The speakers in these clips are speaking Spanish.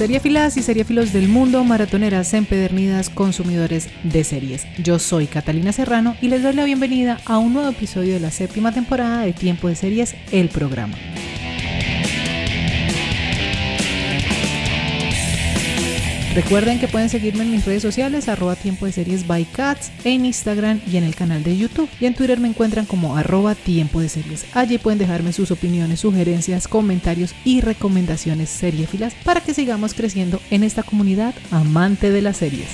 Seriéfilas y seriéfilos del mundo, maratoneras empedernidas, consumidores de series. Yo soy Catalina Serrano y les doy la bienvenida a un nuevo episodio de la séptima temporada de Tiempo de Series, el programa. Recuerden que pueden seguirme en mis redes sociales, arroba tiempo de series by cats, en Instagram y en el canal de YouTube. Y en Twitter me encuentran como arroba tiempo de series. Allí pueden dejarme sus opiniones, sugerencias, comentarios y recomendaciones seriefilas para que sigamos creciendo en esta comunidad amante de las series.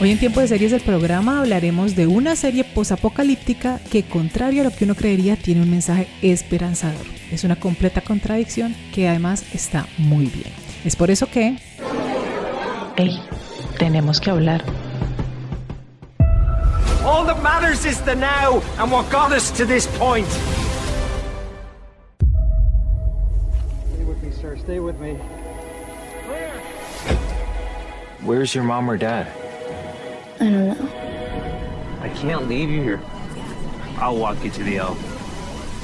Hoy en Tiempo de Series del programa hablaremos de una serie posapocalíptica que, contrario a lo que uno creería, tiene un mensaje esperanzador. Es una completa contradicción que además está muy bien. Es por eso que... Hey, tenemos que hablar. All that matters is the now and what got us to this point. Stay with me, sir. Stay with me. Where's your mom or dad? I don't know. I can't leave you here. I'll walk you to the L.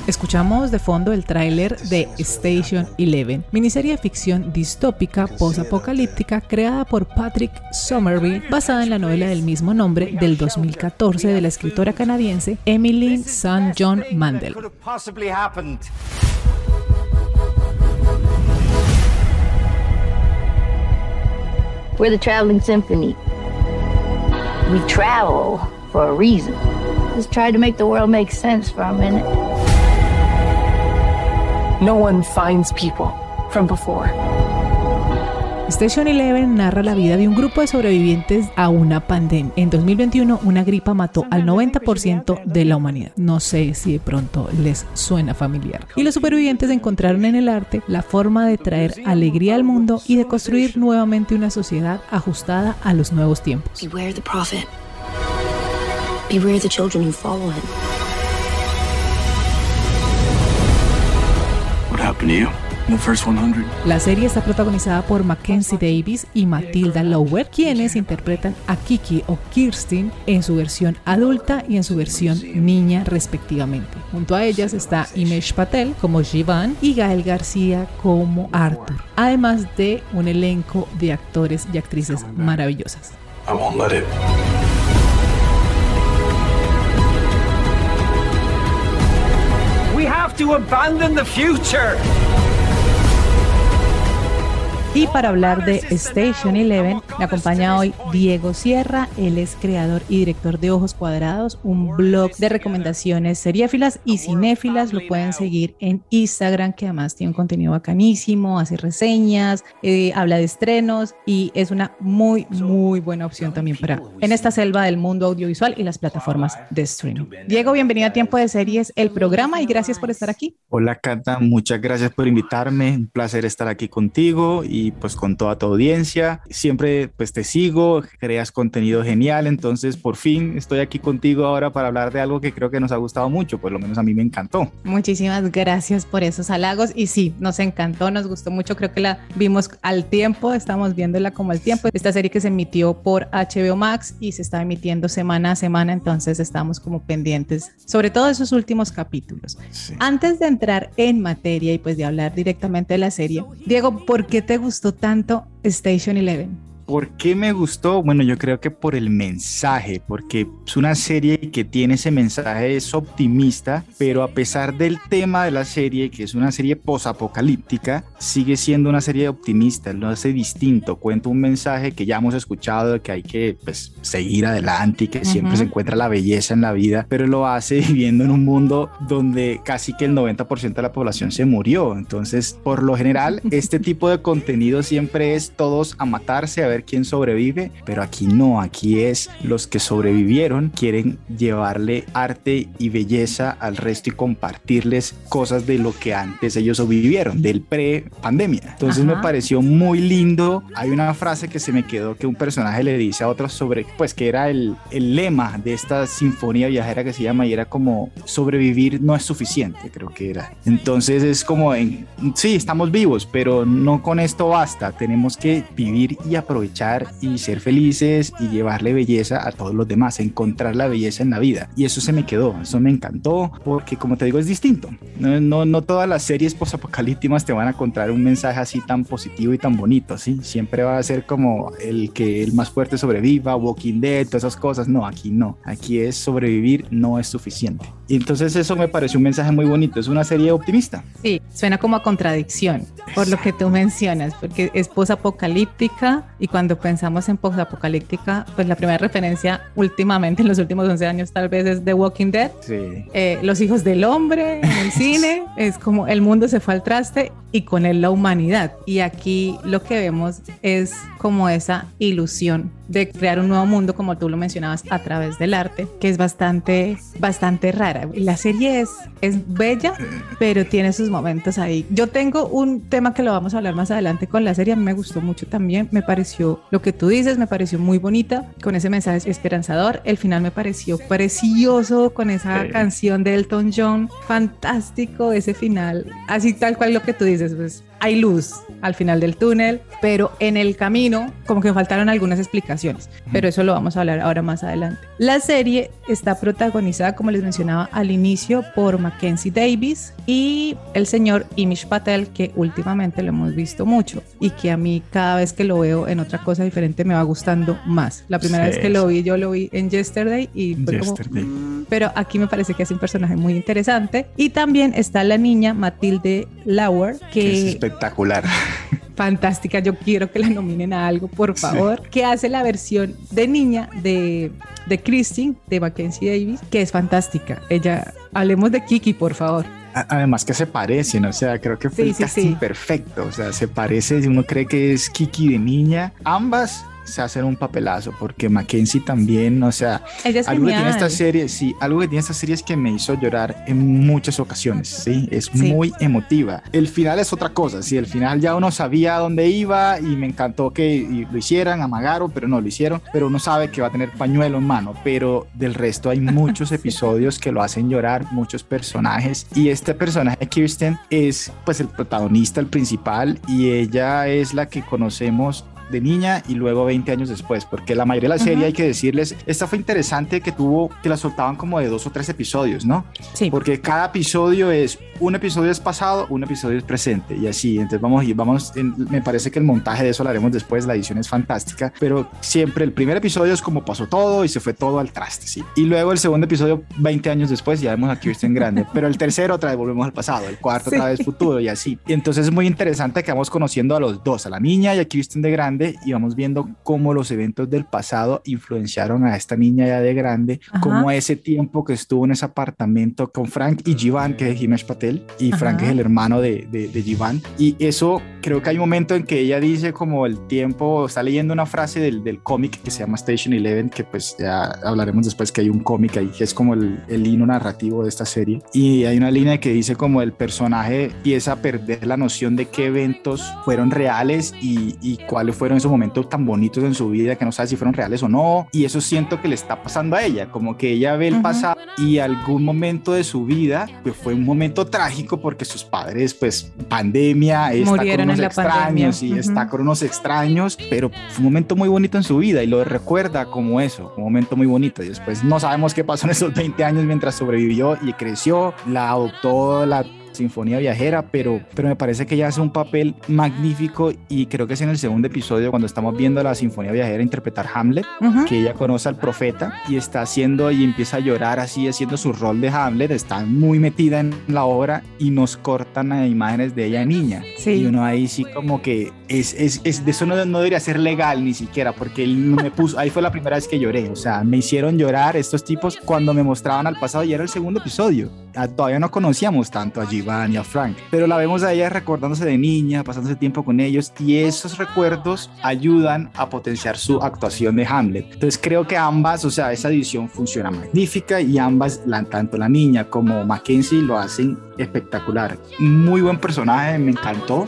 Escuchamos de fondo el tráiler de Station Eleven, miniserie de ficción distópica post-apocalíptica creada por Patrick Somerville, basada en la novela del mismo nombre del 2014 de la escritora canadiense Emily St. John Mandel. We're the traveling symphony. We travel for a reason. Just try to make the world make sense for a minute. No one finds people from before. Station Eleven narra la vida de un grupo de sobrevivientes a una pandemia. En 2021, una gripa mató al 90% de la humanidad. No sé si de pronto les suena familiar. Y los supervivientes encontraron en el arte la forma de traer alegría al mundo y de construir nuevamente una sociedad ajustada a los nuevos tiempos. Beware the prophet. Beware the children who follow him. La serie está protagonizada por Mackenzie Davis y Matilda Lower, quienes interpretan a Kiki o Kirsten en su versión adulta y en su versión niña respectivamente. Junto a ellas está Imesh Patel como Jivan y Gael García como Arthur, además de un elenco de actores y actrices maravillosas. I won't let it. Have to abandon the future. Y para hablar de Station Eleven, me acompaña hoy Diego Sierra. Él es creador y director de Ojos Cuadrados, un blog de recomendaciones seriéfilas y cinéfilas. Lo pueden seguir en Instagram, que además tiene un contenido bacanísimo, hace reseñas, eh, habla de estrenos y es una muy, muy buena opción también para en esta selva del mundo audiovisual y las plataformas de streaming. Diego, bienvenido a Tiempo de Series, el programa, y gracias por estar aquí. Hola, Cata, muchas gracias por invitarme. Un placer estar aquí contigo y pues con toda tu audiencia. Siempre pues te sigo, creas contenido genial, entonces por fin estoy aquí contigo ahora para hablar de algo que creo que nos ha gustado mucho, por lo menos a mí me encantó. Muchísimas gracias por esos halagos y sí, nos encantó, nos gustó mucho, creo que la vimos al tiempo, estamos viéndola como al tiempo. Esta serie que se emitió por HBO Max y se está emitiendo semana a semana, entonces estamos como pendientes, sobre todo esos últimos capítulos. Sí. Antes de entrar en materia y pues de hablar directamente de la serie, Diego, ¿por qué te gustó tanto Station Eleven? ¿Por qué me gustó? Bueno, yo creo que por el mensaje, porque es una serie que tiene ese mensaje, es optimista, pero a pesar del tema de la serie, que es una serie posapocalíptica, sigue siendo una serie optimista, lo hace distinto, cuenta un mensaje que ya hemos escuchado, de que hay que pues, seguir adelante y que siempre se encuentra la belleza en la vida, pero lo hace viviendo en un mundo donde casi que el 90% de la población se murió. Entonces, por lo general, este tipo de contenido siempre es todos a matarse, a ver quién sobrevive, pero aquí no, aquí es los que sobrevivieron quieren llevarle arte y belleza al resto y compartirles cosas de lo que antes ellos vivieron, del pre pandemia. Entonces me pareció muy lindo. Hay una frase que se me quedó que un personaje le dice a otro sobre, pues que era el, el lema de esta sinfonía viajera que se llama y era como sobrevivir no es suficiente, creo que era. Entonces es como, en, sí, estamos vivos, pero no con esto basta. Tenemos que vivir y aprovechar y ser felices y llevarle belleza a todos los demás, encontrar la belleza en la vida. Y eso se me quedó, eso me encantó, porque como te digo, es distinto. No, no, todas las series posapocalípticas te van a encontrar un mensaje así tan positivo y tan bonito, ¿sí? Siempre va a ser como el que el más fuerte sobreviva, Walking Dead, todas esas cosas. No, aquí no. Aquí es sobrevivir no es suficiente. Y entonces eso me pareció un mensaje muy bonito. Es una serie optimista. Sí, suena como a contradicción, por lo que tú mencionas, porque es posapocalíptica y cuando pensamos en posapocalíptica, pues la primera referencia últimamente en los últimos 11 años tal vez es The Walking Dead. Sí. Eh, los hijos del hombre en el cine, es como el mundo se fue al traste y con él la humanidad. Y aquí lo que vemos es como esa ilusión de crear un nuevo mundo, como tú lo mencionabas, a través del arte, que es bastante, bastante rara. La serie es, es bella, pero tiene sus momentos ahí. Yo tengo un tema que lo vamos a hablar más adelante con la serie, a mí me gustó mucho también, me pareció lo que tú dices, me pareció muy bonita, con ese mensaje esperanzador, el final me pareció precioso, con esa canción de Elton John, fantástico ese final, así tal cual lo que tú dices, pues hay luz al final del túnel, pero en el camino como que faltaron algunas explicaciones, pero eso lo vamos a hablar ahora más adelante. La serie está protagonizada, como les mencionaba al inicio, por Mackenzie Davis y el señor Imish Patel, que últimamente lo hemos visto mucho y que a mí cada vez que lo veo en otra cosa diferente me va gustando más. La primera Sí, vez que lo vi, yo lo vi en Yesterday y fue como, Yesterday. "Mm", pero aquí me parece que es un personaje muy interesante. Y también está la niña Matilde Lauer, Que es que espectacular. fantástica. Yo quiero que la nominen a algo, por favor. Que hace la versión de niña de, de Christine, de Mackenzie Davis, que es fantástica. Ella, hablemos de Kiki, por favor. Además que se parecen, o sea, creo que fue Sí, el sí, casting sí. perfecto, o sea, se parece, uno cree que es Kiki de niña, ambas se hacen un papelazo, porque Mackenzie también, o sea, es algo que tiene esta serie, sí, algo que tiene esta serie es que me hizo llorar en muchas ocasiones, sí, es Sí. muy emotiva. El final es otra cosa, sí, el final ya uno sabía dónde iba y me encantó que lo hicieran, amagaron, pero no lo hicieron, pero uno sabe que va a tener pañuelo en mano, pero del resto hay muchos episodios que lo hacen llorar, muchos personajes y este personaje Kirsten es pues el protagonista, el principal y ella es la que conocemos de niña y luego 20 años después, porque la mayoría de la serie Ujú. hay que decirles, esta fue interesante que tuvo, que la soltaban como de dos o tres episodios, ¿no? Sí. Porque cada episodio es, un episodio es pasado, un episodio es presente y así, entonces vamos, y vamos, en- me parece que el montaje de eso lo haremos después, la edición es fantástica, pero siempre el primer episodio es como pasó todo y se fue todo al traste, sí. Y luego el segundo episodio, 20 años después, ya vemos a Kirsten grande, pero el tercero otra vez volvemos al pasado, el cuarto otra vez futuro y así. Y entonces es muy interesante que vamos conociendo a los dos, a la niña y a Kirsten de grande y vamos viendo cómo los eventos del pasado influenciaron a esta niña ya de grande, Ajá. cómo ese tiempo que estuvo en ese apartamento con Frank y Jivan, que es Himesh Patel, y Frank Ajá. es el hermano de, de, de Jivan. Y eso creo que hay un momento en que ella dice como el tiempo, está leyendo una frase del, del cómic que se llama Station Eleven, que pues ya hablaremos después que hay un cómic ahí que es como el, el hino narrativo de esta serie. Y hay una línea que dice como el personaje empieza a perder la noción de qué eventos fueron reales y, y cuáles fueron esos momentos tan bonitos en su vida que no sabe si fueron reales o no. Y eso siento que le está pasando a ella, como que ella ve el Ujú. pasado y algún momento de su vida pues fue un momento trágico porque sus padres pues pandemia, está Murieron con unos extraños pandemia. y está Ujú. con unos extraños, pero fue un momento muy bonito en su vida y lo recuerda como eso, un momento muy bonito y después no sabemos qué pasó en esos 20 años mientras sobrevivió y creció, la adoptó la Sinfonía Viajera, pero, pero me parece que ella hace un papel magnífico y creo que es en el segundo episodio cuando estamos viendo a la Sinfonía Viajera interpretar Hamlet, Ujú. que ella conoce al profeta y está haciendo y empieza a llorar así haciendo su rol de Hamlet, está muy metida en la obra y nos cortan a imágenes de ella niña. Sí. Y uno ahí sí como que es, es, es- de eso no, no debería ser legal ni siquiera, porque él me puso, ahí fue la primera vez que lloré, o sea, me hicieron llorar estos tipos cuando me mostraban al pasado y era el segundo episodio. Ah, Todavía no conocíamos tanto a Jivan a Frank, pero la vemos a ella recordándose de niña, pasándose tiempo con ellos y esos recuerdos ayudan a potenciar su actuación de Hamlet. Entonces creo que ambas, o sea, esa edición funciona magnífica y ambas, tanto la niña como Mackenzie lo hacen espectacular. Muy buen personaje, me encantó.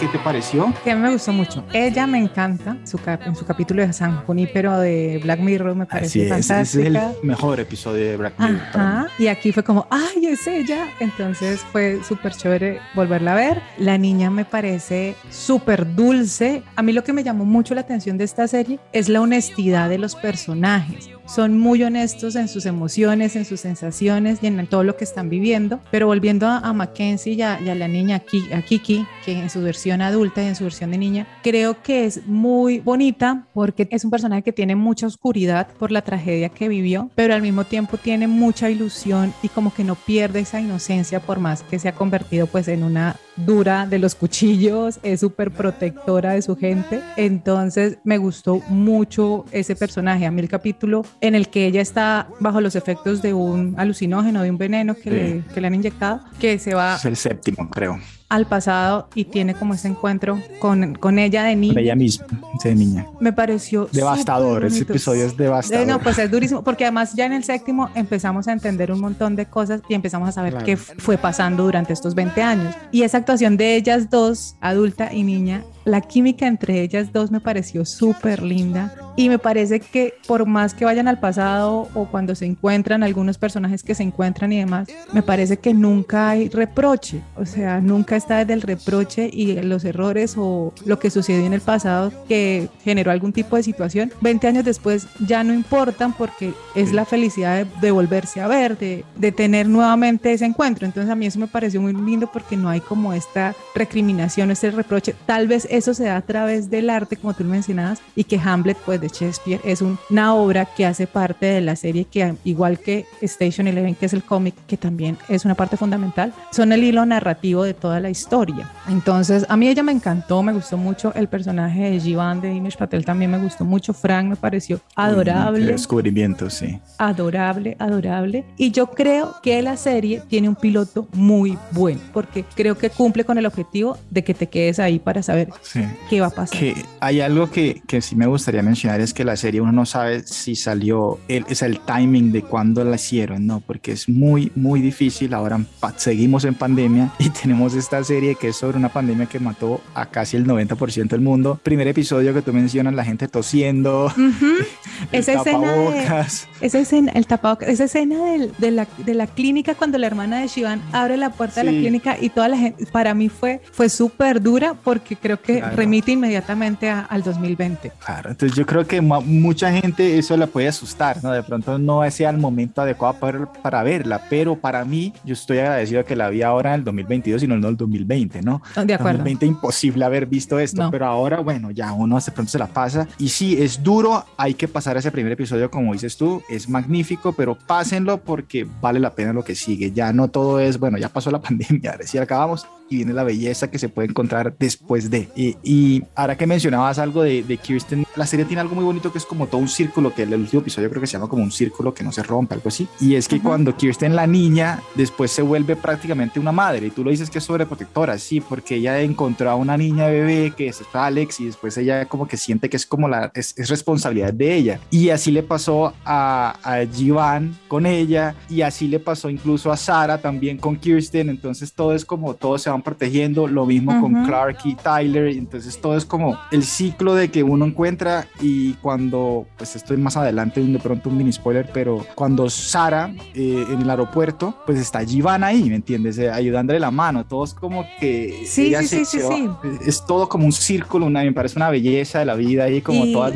¿Qué, te pareció? Que me gustó mucho. Ella me encanta, su cap- en su capítulo de San Junípero de Black Mirror me parece es, ese es fantástica. el mejor episodio de Black Mirror. Ajá, y aquí fue como, ay, es ella. Entonces fue súper chévere volverla a ver. La niña me parece súper dulce. A mí lo que me llamó mucho la atención de esta serie es la honestidad de los personajes. Son muy honestos en sus emociones, en sus sensaciones y en todo lo que están viviendo. Pero volviendo a, Mackenzie y a, y a la niña Kiki, que en su versión adulta y en su versión de niña, creo que es muy bonita porque es un personaje que tiene mucha oscuridad por la tragedia que vivió, pero al mismo tiempo tiene mucha ilusión y como que no pierde esa inocencia por más que se ha convertido pues en una dura de los cuchillos, es súper protectora de su gente. Entonces me gustó mucho ese personaje. A mí el capítulo en el que ella está bajo los efectos de un alucinógeno, de un veneno que, Sí. le, que le han inyectado, que se va Es el séptimo, creo. Al pasado y tiene como ese encuentro con, con ella de niña. Con ella misma, de niña. Me pareció Devastador, ese episodio es devastador. Eh, No, pues es durísimo, porque además ya en el séptimo empezamos a entender un montón de cosas y empezamos a saber Claro. qué fue pasando durante estos 20 años. Y esa actuación de ellas dos, adulta y niña, la química entre ellas dos me pareció súper linda y me parece que por más que vayan al pasado o cuando se encuentran algunos personajes que se encuentran y demás, me parece que nunca hay reproche, o sea, nunca está desde el reproche y los errores o lo que sucedió en el pasado que generó algún tipo de situación, 20 años después ya no importan porque es la felicidad de, de volverse a ver, de, de tener nuevamente ese encuentro. Entonces a mí eso me pareció muy lindo porque no hay como esta recriminación, este reproche. Tal vez eso se da a través del arte, como tú mencionabas, y que Hamlet, pues de Shakespeare, es un- una obra que hace parte de la serie, que igual que Station Eleven, que es el cómic, que también es una parte fundamental, son el hilo narrativo de toda la historia. Entonces, a mí ella me encantó, me gustó mucho el personaje de Jivan de Inish Patel, también me gustó mucho. Frank me pareció Qué adorable descubrimiento, sí. adorable, adorable. Y yo creo que la serie tiene un piloto muy bueno, porque creo que cumple con el objetivo de que te quedes ahí para saber Sí. qué va a pasar. Que hay algo que, que sí me gustaría mencionar es que la serie uno no sabe si salió, el, es el timing de cuándo la hicieron, ¿no? Porque es muy, muy difícil. Ahora seguimos en pandemia y tenemos esta serie que es sobre una pandemia que mató a casi el 90% del mundo. Primer episodio que tú mencionas, la gente tosiendo, el Esa escena de- tapabocas. Esa escena, el tapabocas, esa escena del- de, la, de la clínica cuando la hermana de Shivan abre la puerta de la clínica y toda la gente, para mí fue, fue súper dura porque creo que Claro. remite inmediatamente a- al 2020. Claro, entonces yo creo que mucha gente eso la puede asustar, ¿no? De pronto no sea el momento adecuado para, para verla, pero para mí yo estoy agradecido que la vi ahora en el 2022 y no en el 2020, ¿no? De acuerdo. 2020 imposible haber visto esto, No. pero ahora, bueno, ya uno de pronto se la pasa. Y sí, es duro, hay que pasar ese primer episodio, como dices tú, es magnífico, pero pásenlo porque vale la pena lo que sigue. Ya no todo es, bueno, ya pasó la pandemia, ahora sí acabamos y viene la belleza que se puede encontrar después de. Y, y ahora que mencionabas algo de, de Kirsten, la serie tiene algo muy bonito que es como todo un círculo, que el último episodio creo que se llama como un círculo que no se rompe, algo así. Y es que Ajá. cuando Kirsten, la niña, después se vuelve prácticamente una madre. Y tú lo dices que es sobreprotectora, sí, porque ella encontró a una niña bebé que es Alex y después ella como que siente que es como la, es, es responsabilidad de ella. Y así le pasó a, a Jivan con ella y así le pasó incluso a Sara también con Kirsten. Entonces todo es como todos se van protegiendo, lo mismo con Ujú. Clark y Tyler. Entonces todo es como el ciclo de que uno encuentra y cuando, pues esto es más adelante, de pronto un mini spoiler, pero cuando Sara eh, en el aeropuerto, pues está Jivan ahí, ¿me entiendes? Eh, ayudándole la mano, todos como que... Sí, ella sí, se- sí, se sí, va- Es todo como un círculo, una, me parece una belleza de la vida y como Y- todas...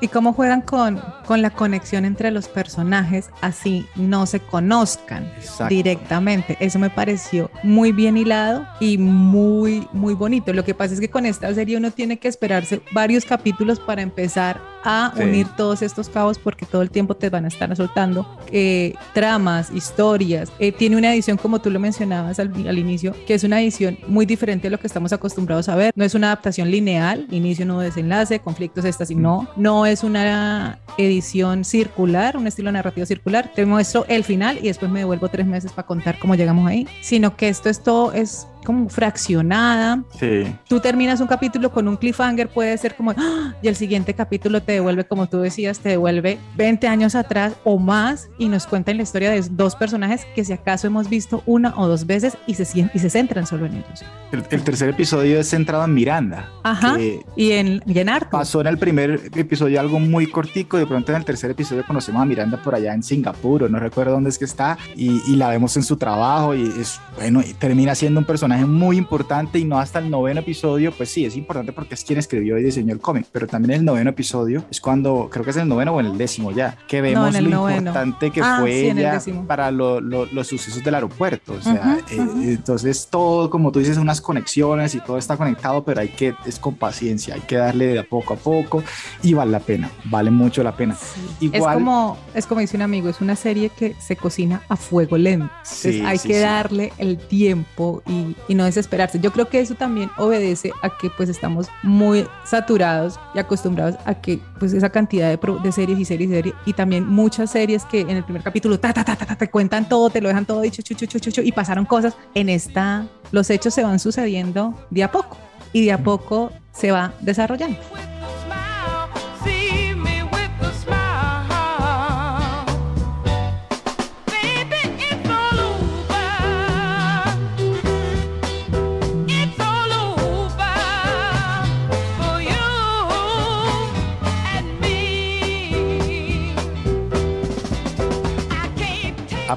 y cómo juegan con, con la conexión entre los personajes, así no se conozcan Exacto. directamente. Eso me pareció muy bien hilado y muy, muy bonito. Lo que pasa es que con esta serie uno tiene que esperarse varios capítulos para empezar a unir todos estos cabos porque todo el tiempo te van a estar soltando eh, tramas, historias. Eh, tiene una edición, como tú lo mencionabas al, al inicio, que es una edición muy diferente a lo que estamos acostumbrados a ver. No es una adaptación lineal, inicio, nudo, desenlace, conflictos, estas y no. No es una edición circular, un estilo narrativo circular. Te muestro el final y después me devuelvo tres meses para contar cómo llegamos ahí. Sino que esto es todo, es como fraccionada. Sí. Tú terminas un capítulo con un cliffhanger, puede ser como, ¡ah! y el siguiente capítulo te devuelve, como tú decías, te devuelve 20 años atrás o más y nos cuentan la historia de dos personajes que si acaso hemos visto una o dos veces y se, y se centran solo en ellos. El, el tercer episodio es centrado en Miranda. Ajá. Y en, y en Arthur. Pasó en el primer episodio algo muy cortico, de pronto en el tercer episodio conocemos a Miranda por allá en Singapur, o no recuerdo dónde es que está, y, y la vemos en su trabajo y es, bueno, y termina siendo un personaje muy importante y no hasta el noveno episodio, pues sí, es importante porque es quien escribió y diseñó el cómic, pero también el noveno episodio es cuando, creo que es el noveno o en el décimo ya, que vemos el lo noveno. importante que Ah, fue sí, el ella para lo- lo- los sucesos del aeropuerto, o sea, Ujú, eh, ujú. entonces todo, como tú dices, unas conexiones y todo está conectado, pero hay que, es con paciencia, hay que darle de poco a poco y vale la pena, vale mucho la pena. Es Igual, como, es como dice un amigo, es una serie que se cocina a fuego lento. Sí, Entonces hay sí, que sí. darle el tiempo y, y no desesperarse. Yo creo que eso también obedece a que pues estamos muy saturados y acostumbrados a que pues esa cantidad de, de series y series y series y también muchas series que en el primer capítulo ta, ta, ta, ta, te cuentan todo, te lo dejan todo dicho y pasaron cosas. En esta los hechos se van sucediendo de a poco y de a poco se va desarrollando.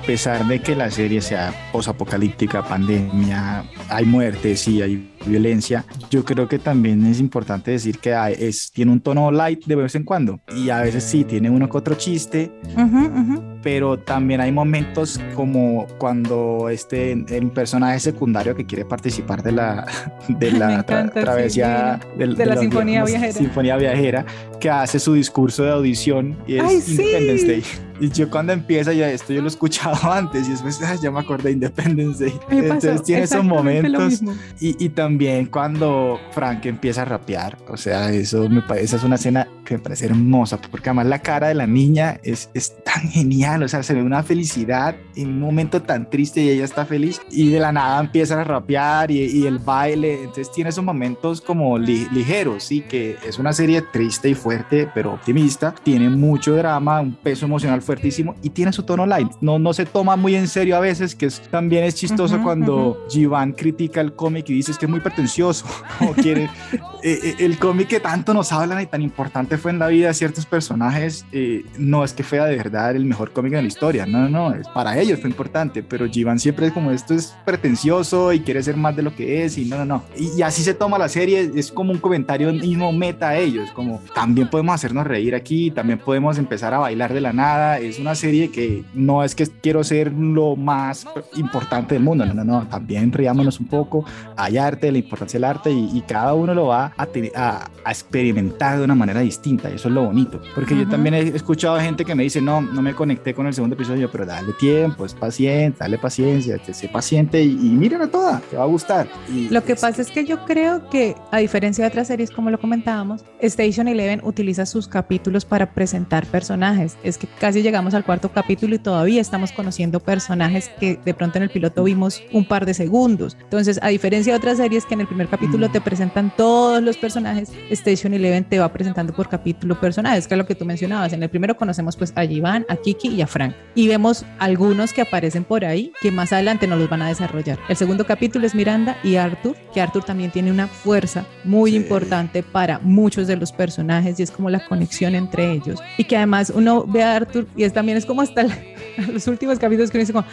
A pesar de que la serie sea posapocalíptica, pandemia, hay muerte, sí, hay violencia, yo creo que también es importante decir que es, tiene un tono light de vez en cuando y a veces sí, tiene uno que otro chiste, Ujú, ujú. pero también hay momentos como cuando este el personaje secundario que quiere participar de la de la tra- encanta, sí, travesía del- de la sinfonía como viajera. sinfonía viajera que hace su discurso de audición y es Ay, sí. Independence Day y yo cuando empieza ya esto yo lo he escuchado antes y después ah, ya me acordé de Independence Day entonces tiene esos momentos y, y también cuando Frank empieza a rapear, o sea, eso me parece, es una escena que me parece hermosa, porque además la cara de la niña es, es tan genial, o sea, se ve una felicidad en un momento tan triste y ella está feliz y de la nada empiezan a rapear y, y el baile, entonces tiene esos momentos como li- ligeros, sí, que es una serie triste y fuerte, pero optimista, tiene mucho drama, un peso emocional fuertísimo y tiene su tono light, no, no se toma muy en serio a veces, que es, también es chistoso Ujú, cuando Jivan critica el cómic y dice es que es muy pretencioso, o quiere, eh, eh, el cómic que tanto nos hablan y tan importante fue en la vida de ciertos personajes, eh, no es que fuera de verdad el mejor cómic de la historia, no, no, es, para ellos fue importante, pero Jivan siempre es como esto es pretencioso y quiere ser más de lo que es y no, no, no, y, y así se toma la serie, es como un comentario mismo meta a ellos, como también podemos hacernos reír aquí, también podemos empezar a bailar de la nada, es una serie que no es que quiero ser lo más importante del mundo, no, no, no, también riámonos un poco, hay arte, la importancia del arte y, y cada uno lo va a, a, a experimentar de una manera distinta y eso es lo bonito, porque yo Ujú. también he escuchado gente que me dice, no, no me conecté con el segundo episodio, pero dale tiempo, es paciente, dale paciencia, te- sé paciente y, y mírala toda, te va a gustar. Y Lo que es- pasa es que yo creo que, a diferencia de otras series, como lo comentábamos, Station Eleven utiliza sus capítulos para presentar personajes. Es que casi llegamos al cuarto capítulo y todavía estamos conociendo personajes que de pronto en el piloto vimos un par de segundos. Entonces, a diferencia de otras series que en el primer capítulo te presentan todos los personajes, Station Eleven te va presentando por capítulo personajes, que es lo que tú mencionabas. En el primero conocemos pues a Jivan, a Kiki y a Frank. Y vemos algunos que aparecen por ahí que más adelante nos los van a desarrollar. El segundo capítulo es Miranda y Arthur, que Arthur también tiene una fuerza muy Sí. importante para muchos de los personajes y es como la conexión entre ellos. Y que además uno ve a Arthur y es también es como hasta el- los últimos capítulos que uno dice como,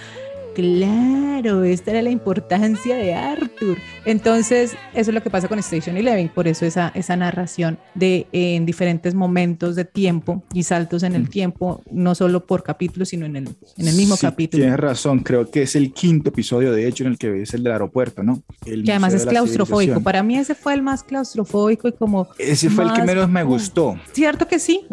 claro, esta era la importancia de Arthur. Entonces, eso es lo que pasa con Station Eleven, por eso esa, esa narración de en diferentes momentos de tiempo y saltos en el Mm. tiempo, no solo por capítulo, sino en el, en el mismo Sí, capítulo. Tienes razón, creo que es el quinto episodio, de hecho, en el que ves el del aeropuerto, ¿no? El Que además es claustrofóbico. Para mí ese fue el más claustrofóbico y como... Ese fue el que menos me gustó. ¿Cierto que sí?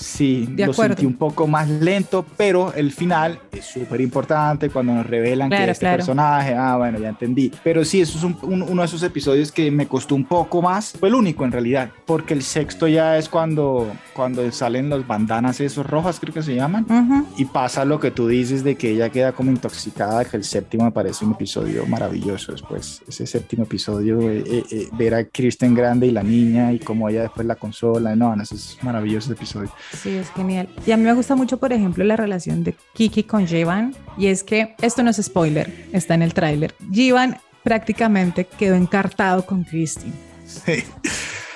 Sí, De lo acuerdo. sentí un poco más lento, pero el final es súper importante cuando nos revelan que Claro, este claro. personaje, ah, bueno, ya entendí. Pero sí, eso es un- un- uno de esos episodios que me costó un poco más. Fue el único en realidad, porque el sexto ya es cuando, cuando salen los bandanas esos rojas, creo que se llaman. ujú. Y pasa lo que tú dices de que ella queda como intoxicada, que el séptimo me parece un episodio maravilloso después. Ese séptimo episodio, eh, eh, eh, ver a Kristen grande y la niña y cómo ella después la consola. No, no, eso es maravilloso ese episodio. Sí, es genial. Y a mí me gusta mucho, por ejemplo, la relación de Kiki con Jivan. Y es que esto no es spoiler, está en el tráiler. Jivan prácticamente quedó encartado con Christine. Sí.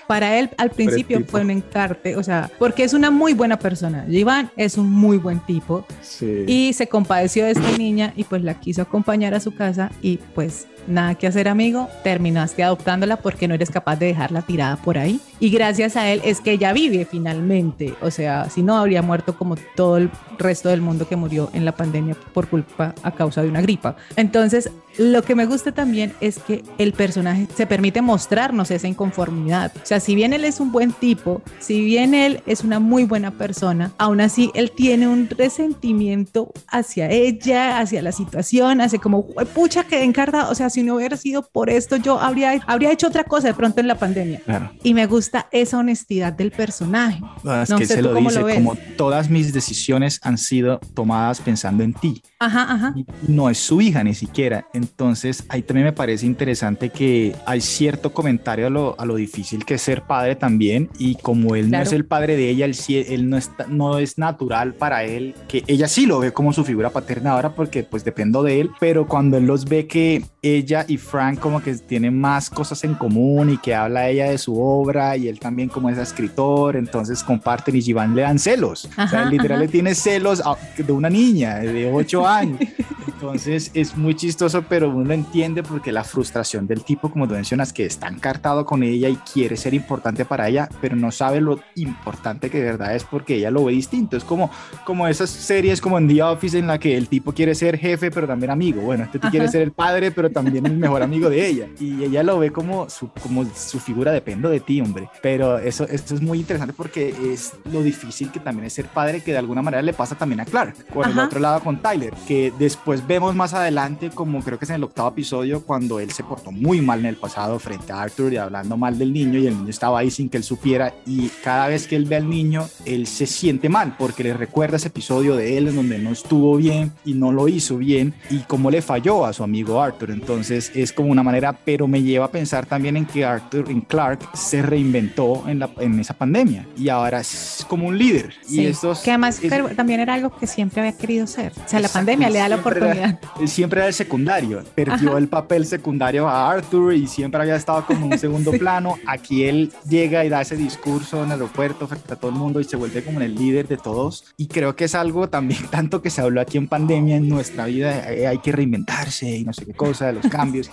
Para él, al principio fue un encarte, o sea, porque es una muy buena persona. Jivan es un muy buen tipo Sí. y se compadeció de esta niña y pues la quiso acompañar a su casa y pues nada que hacer amigo, terminaste adoptándola porque no eres capaz de dejarla tirada por ahí. Y gracias a él es que ella vive finalmente, o sea, si no habría muerto como todo el resto del mundo que murió en la pandemia por culpa a causa de una gripa. Entonces, lo que me gusta también es que el personaje se permite mostrarnos esa inconformidad. O sea, si bien él es un buen tipo, si bien él es una muy buena persona, aún así él tiene un resentimiento hacia ella, hacia la situación, hace como, "Jue- pucha, que encargado. O sea, si no hubiera sido por esto, yo habría, habría hecho otra cosa de pronto en la pandemia. Claro. Y me gusta esa honestidad del personaje. Ah, es No que sé se lo cómo dice lo ves. como todas mis decisiones han sido tomadas pensando en ti. Ajá, ajá. no es su hija ni siquiera. Entonces ahí también me parece interesante que hay cierto comentario a lo, a lo difícil que es ser padre también y como él Claro. no es el padre de ella, él, él no, está, no es natural para él, que ella sí lo ve como su figura paterna ahora porque pues dependo de él, pero cuando él los ve que ella y Frank como que tienen más cosas en común y que habla ella de su obra y él también como es escritor, entonces comparten y Givan le dan celos. o sea, Ajá, literal ajá. le tiene celos a- de una niña de 8 años. Entonces es muy chistoso, pero uno entiende porque la frustración del tipo, como tú mencionas, que está encartado con ella y quiere ser importante para ella, pero no sabe lo importante que de verdad es porque ella lo ve distinto. Es como, como esas series como en The Office en la que el tipo quiere ser jefe, pero también amigo. Bueno, este Ajá. quiere ser el padre, pero también el mejor amigo de ella. Y ella lo ve como su, como su figura, dependo de ti, hombre. Pero eso, eso es muy interesante porque es lo difícil que también es ser padre, que de alguna manera le pasa también a Clark. Por el Ajá. otro lado con Tyler, que después vemos más adelante, como creo que es en el octavo episodio, cuando él se portó muy mal en el pasado frente a Arthur y hablando mal del niño y el niño estaba ahí sin que él supiera y cada vez que él ve al niño, él se siente mal porque le recuerda ese episodio de él en donde no estuvo bien y no lo hizo bien y cómo le falló a su amigo Arthur. Entonces es como una manera, pero me lleva a pensar también en que Arthur, en Clark, se reinventó en, la, en esa pandemia y ahora es como un líder. Sí, y estos, que además es- también era algo que siempre había querido ser. O sea, la pandemia le da la era- oportunidad. él siempre era el secundario, perdió Ajá. el papel secundario a Arthur y siempre había estado como en un segundo Sí. plano. Aquí él llega y da ese discurso en el aeropuerto frente a todo el mundo y se vuelve como el líder de todos. Y creo que es algo también, tanto que se habló aquí en pandemia, en nuestra vida, eh, hay que reinventarse y no sé qué cosa, de los cambios.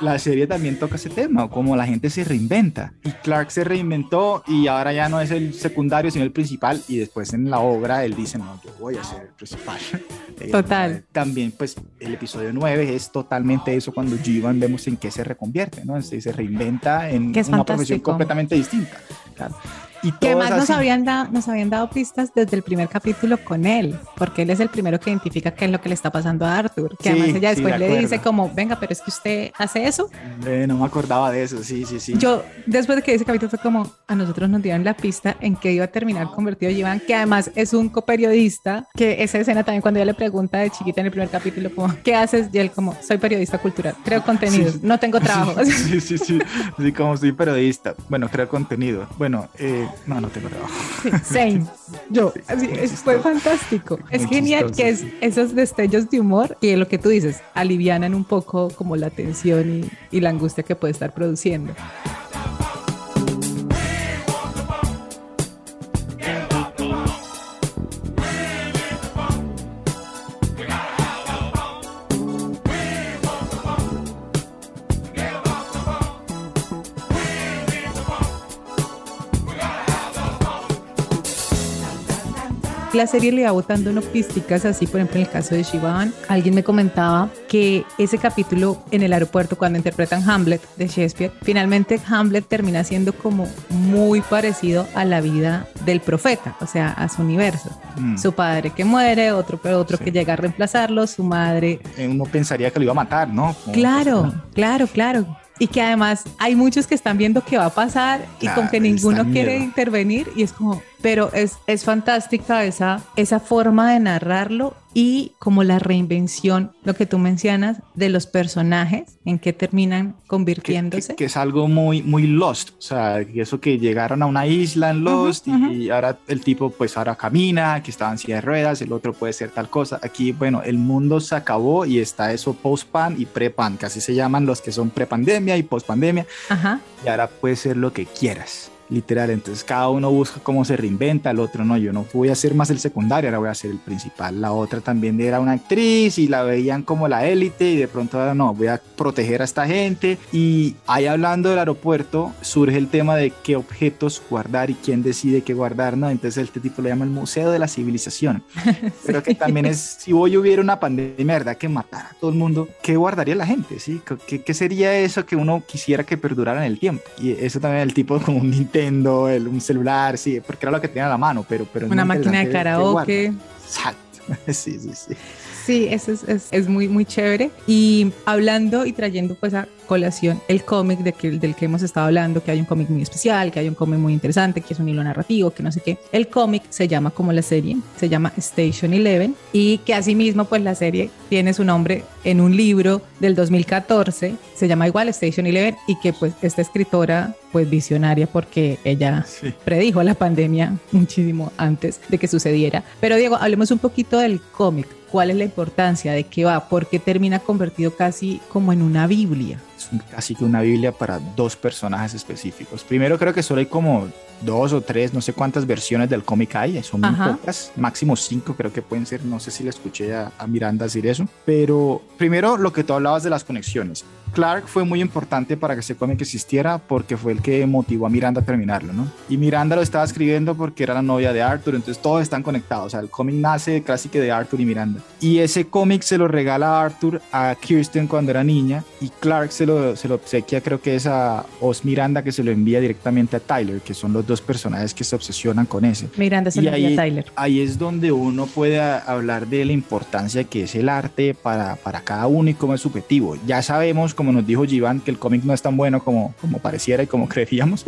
La serie también toca ese tema, como la gente se reinventa. Y Clark se reinventó y ahora ya no es el secundario, sino el principal. Y después en la obra él dice, no, yo voy a ser el principal. Eh, Total. También, pues, el episodio 9 es totalmente eso cuando Jivan vemos en qué se reconvierte, ¿no? Se, se reinventa en una profesión completamente distinta. Claro. Y Que además es nos así. habían, dado, nos habían dado pistas desde el primer capítulo con él, porque él es el primero que identifica qué es lo que le está pasando a Arthur. Que Sí, además ella después de le dice como, venga, pero es que usted hace eso. No me acordaba de eso, sí, sí, sí. Yo, después de que ese capítulo fue como, a nosotros nos dieron la pista en que iba a terminar convertido Iván, que además es un coperiodista, que esa escena también cuando ella le pregunta de chiquita en el primer capítulo, como, ¿qué haces? Y él como, soy periodista cultural, creo contenidos, Sí. no tengo trabajo. Sí, sí, sí. Sí, como soy periodista. Bueno, creo contenido. Bueno, eh, no, no tengo trabajo. Sí, Same. Yo, así, es- fue fantástico. Es Muy genial chistoso, que es esos destellos de humor que lo que tú dices, alivianan un poco como la tensión y, y la angustia que puede estar produciendo. La serie le va botando unos pisticas así, por ejemplo, en el caso de Shivan, alguien me comentaba que ese capítulo en el aeropuerto cuando interpretan Hamlet de Shakespeare, finalmente Hamlet termina siendo como muy parecido a la vida del profeta, o sea, a su universo. Mm. Su padre que muere, otro, pero otro Sí. que llega a reemplazarlo, su madre Eh, Uno pensaría que lo iba a matar, ¿no? Como- Claro, claro, claro. Y que además hay muchos que están viendo qué va a pasar y Claro, con que ninguno quiere intervenir y es como, pero es, es fantástica esa, esa forma de narrarlo y como la reinvención, lo que tú mencionas, de los personajes, en qué terminan convirtiéndose. que- que es algo muy, muy Lost, o sea, eso que llegaron a una isla en Lost y ahora el tipo pues ahora camina, que estaba en silla de ruedas, el otro puede ser tal cosa. Aquí, bueno, el mundo se acabó y está eso post-pan y pre-pan, que así se llaman los que son pre-pandemia y post-pandemia, Ajá. y ahora puede ser lo que quieras. Literal, entonces cada uno busca cómo se reinventa, el otro no, yo no voy a ser más el secundario, ahora voy a ser el principal. La otra también era una actriz y la veían como la élite y de pronto ahora no, voy a proteger a esta gente. Y ahí hablando del aeropuerto surge el tema de qué objetos guardar y quién decide qué guardar, ¿no? Entonces este tipo lo llama el Museo de la Civilización. Pero que también es, si hoy hubiera una pandemia, ¿verdad? Que matara a todo el mundo, ¿qué guardaría la gente? ¿Sí? ¿Qué, qué sería eso que uno quisiera que perdurara en el tiempo? Y eso también el tipo como un Nintendo, el, un celular, sí, porque era lo que tenía a la mano, pero... pero Una máquina de karaoke. Exacto. Sí, sí, sí. Sí, eso es, es, es muy, muy chévere. Y hablando y trayendo pues a colación el cómic de que, del que hemos estado hablando, que hay un cómic muy especial, que hay un cómic muy interesante, que es un hilo narrativo, que no sé qué. El cómic se llama como la serie, se llama Station Eleven y que asimismo pues la serie tiene su nombre en un libro del 2014, se llama igual Station Eleven y que pues esta escritora pues visionaria porque ella Sí. predijo la pandemia muchísimo antes de que sucediera. Pero Diego, hablemos un poquito del cómic. ¿Cuál es la importancia? ¿De qué va? ¿Por qué termina convertido casi como en una Biblia? Es casi que una Biblia para dos personajes específicos. Primero creo que solo hay como dos o tres, no sé cuántas versiones del cómic hay, son muy pocas, máximo cinco creo que pueden ser, no sé si le escuché a, a Miranda decir eso, pero primero lo que tú hablabas de las conexiones. Clark fue muy importante para que ese cómic existiera porque fue el que motivó a Miranda a terminarlo, ¿no? Y Miranda lo estaba escribiendo porque era la novia de Arthur, entonces todos están conectados, o sea, el cómic nace casi que de Arthur y Miranda. Y ese cómic se lo regala Arthur a Kirsten cuando era niña y Clark se lo, se lo obsequia, creo que es a Os Miranda que se lo envía directamente a Tyler, que son los dos personajes que se obsesionan con ese. Miranda se Y lo envía ahí- a Tyler. Ahí es donde uno puede hablar de la importancia que es el arte para, para cada uno y cómo es subjetivo. Ya sabemos, como nos dijo Givan, que el cómic no es tan bueno como, como pareciera y como creeríamos.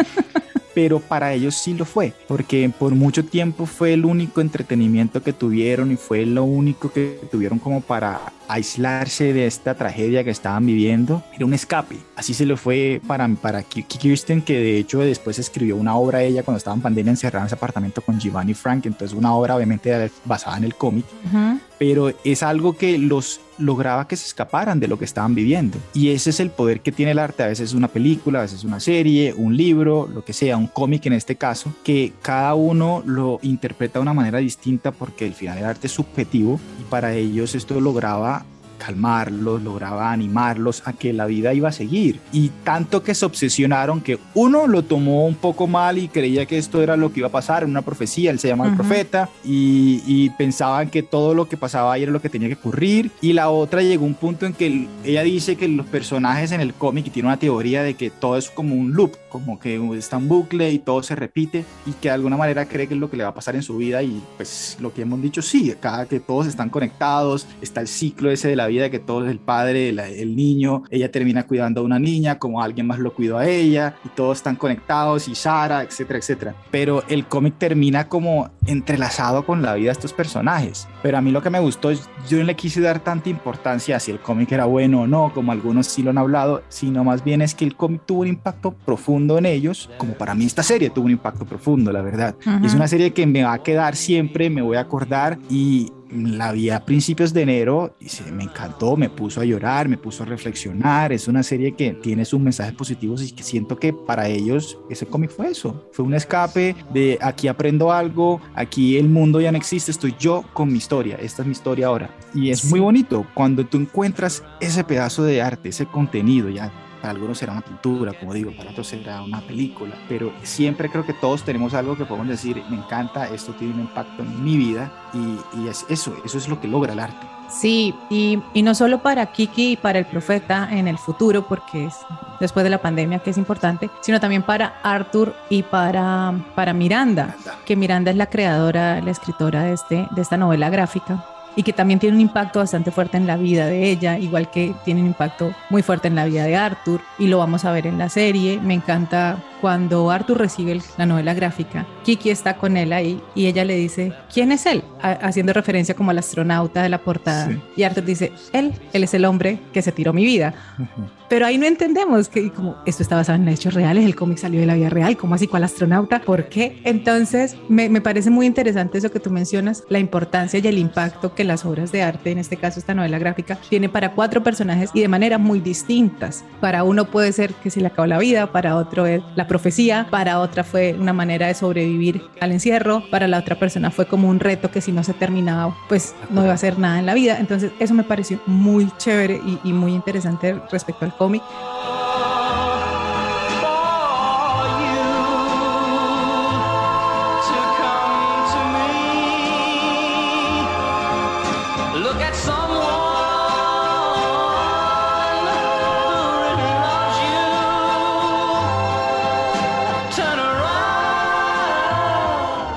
Pero para ellos sí lo fue, porque por mucho tiempo fue el único entretenimiento que tuvieron y fue lo único que tuvieron como para aislarse de esta tragedia que estaban viviendo. Era un escape, así se lo fue para, para Ki- Kirsten, que de hecho después escribió una obra ella cuando estaba en pandemia encerrada en ese apartamento con Giovanni Frank, entonces una obra obviamente basada en el cómic, Ujú. Pero es algo que los lograba que se escaparan de lo que estaban viviendo. Y ese es el poder que tiene el arte. A veces una película, a veces una serie, un libro, lo que sea, un cómic en este caso, que cada uno lo interpreta de una manera distinta porque al final el arte es subjetivo y para ellos esto lograba calmarlos, lograba animarlos a que la vida iba a seguir. Y tanto que se obsesionaron que uno lo tomó un poco mal y creía que esto era lo que iba a pasar, una profecía, él se llama el profeta, y, y pensaban que todo lo que pasaba ahí era lo que tenía que ocurrir. Y la otra llegó un punto en que el- ella dice que los personajes en el cómic, tiene una teoría de que todo es como un loop, como que está en bucle y todo se repite, y que de alguna manera cree que es lo que le va a pasar en su vida. Y pues lo que hemos dicho, sí, cada que todos están conectados, está el ciclo ese de la vida, que todo es el padre, el, el niño, ella termina cuidando a una niña, como alguien más lo cuidó a ella, y todos están conectados, y Sara, etcétera, etcétera. Pero el cómic termina como entrelazado con la vida de estos personajes. Pero a mí lo que me gustó, es- yo no le quise dar tanta importancia a si el cómic era bueno o no, como algunos sí lo han hablado, sino más bien es que el cómic tuvo un impacto profundo en ellos, como para mí esta serie tuvo un impacto profundo, la verdad. Y es Ujú. una serie que me va a quedar siempre, me voy a acordar y la vi a principios de enero y se, me encantó, me puso a llorar, me puso a reflexionar. Es una serie que tiene sus mensajes positivos y que siento que para ellos ese cómic fue eso. Fue un escape de aquí aprendo algo, aquí el mundo ya no existe, estoy yo con mi historia, esta es mi historia ahora. Y es muy bonito cuando tú encuentras ese pedazo de arte, ese contenido ya para algunos será una pintura, como digo, para otros será una película, pero siempre creo que todos tenemos algo que podemos decir, me encanta, esto tiene un impacto en mi vida y, y es eso, eso es lo que logra el arte. Sí, y, y, no solo para Kiki y para el profeta en el futuro, porque es después de la pandemia que es importante, sino también para Arthur y para, para Miranda, que Miranda es la creadora, la escritora de, este, de esta novela gráfica y que también tiene un impacto bastante fuerte en la vida de ella, igual que tiene un impacto muy fuerte en la vida de Arthur y lo vamos a ver en la serie. Me encanta cuando Arthur recibe la novela gráfica, Kiki está con él ahí y ella le dice, ¿quién es él? haciendo referencia como al astronauta de la portada. Y Arthur dice, él, él es el hombre que se tiró mi vida. Pero ahí no entendemos que como esto está basado en hechos reales, el cómic salió de la vida real, ¿cómo así cuál astronauta? ¿Por qué? Entonces, me, me parece muy interesante eso que tú mencionas, la importancia y el impacto que las obras de arte, en este caso esta novela gráfica, tiene para cuatro personajes y de manera muy distintas. Para uno puede ser que se le acabó la vida, para otro es la profecía, para otra fue una manera de sobrevivir al encierro, para la otra persona fue como un reto que si no se terminaba, pues no iba a hacer nada en la vida. Entonces eso me pareció muy chévere y, y muy interesante respecto al cómic.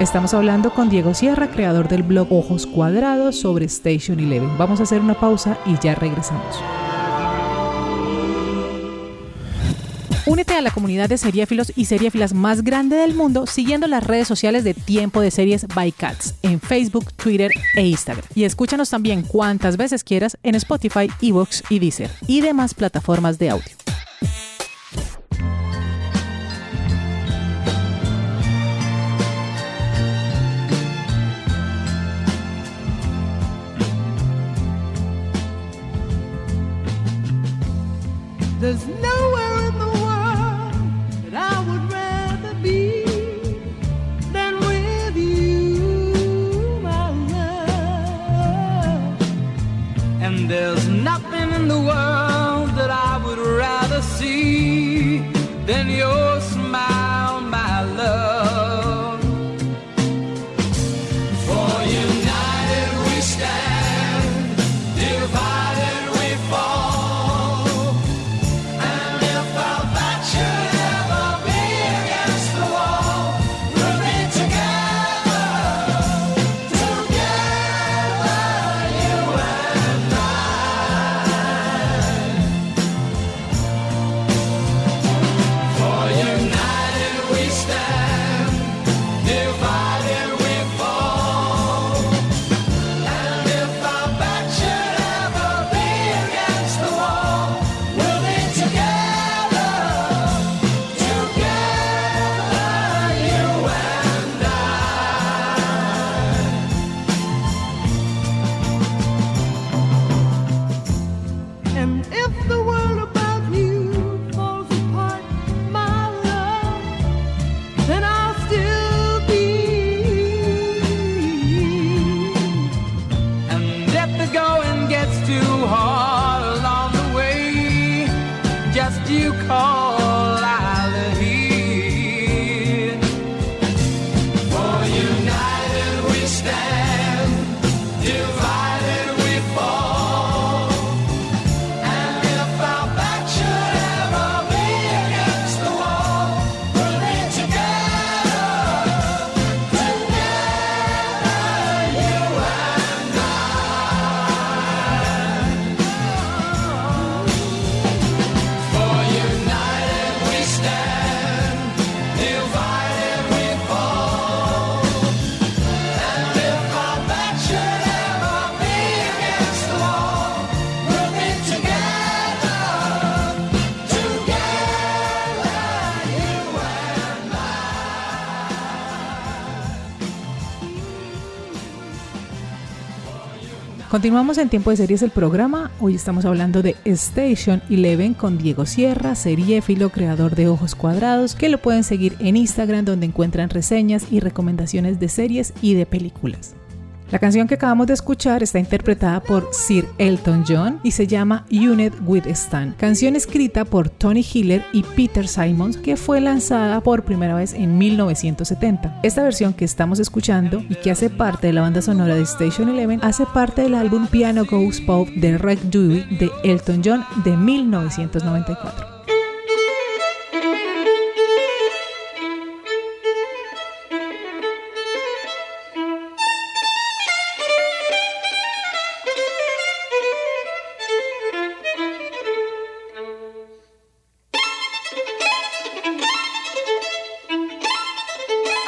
Estamos hablando con Diego Sierra, creador del blog Ojos Cuadrados sobre Station Eleven. Vamos a hacer una pausa y ya regresamos. Únete a la comunidad de seriéfilos y seriéfilas más grande del mundo siguiendo las redes sociales de Tiempo de Series by Cats en Facebook, Twitter e Instagram. Y escúchanos también cuantas veces quieras en Spotify, Evox y Deezer y demás plataformas de audio. There's Continuamos en Tiempo de Series el programa. Hoy estamos hablando de Station Eleven con Diego Sierra, seriéfilo, creador de Ojos Cuadrados, que lo pueden seguir en Instagram donde encuentran reseñas y recomendaciones de series y de películas. La canción que acabamos de escuchar está interpretada por Sir Elton John y se llama Unit with Stan, canción escrita por Tony Hiller y Peter Simons que fue lanzada por primera vez en 1970. Esta versión que estamos escuchando y que hace parte de la banda sonora de Station Eleven hace parte del álbum Piano Goes Pop de Rick Dewey de Elton John de 1994.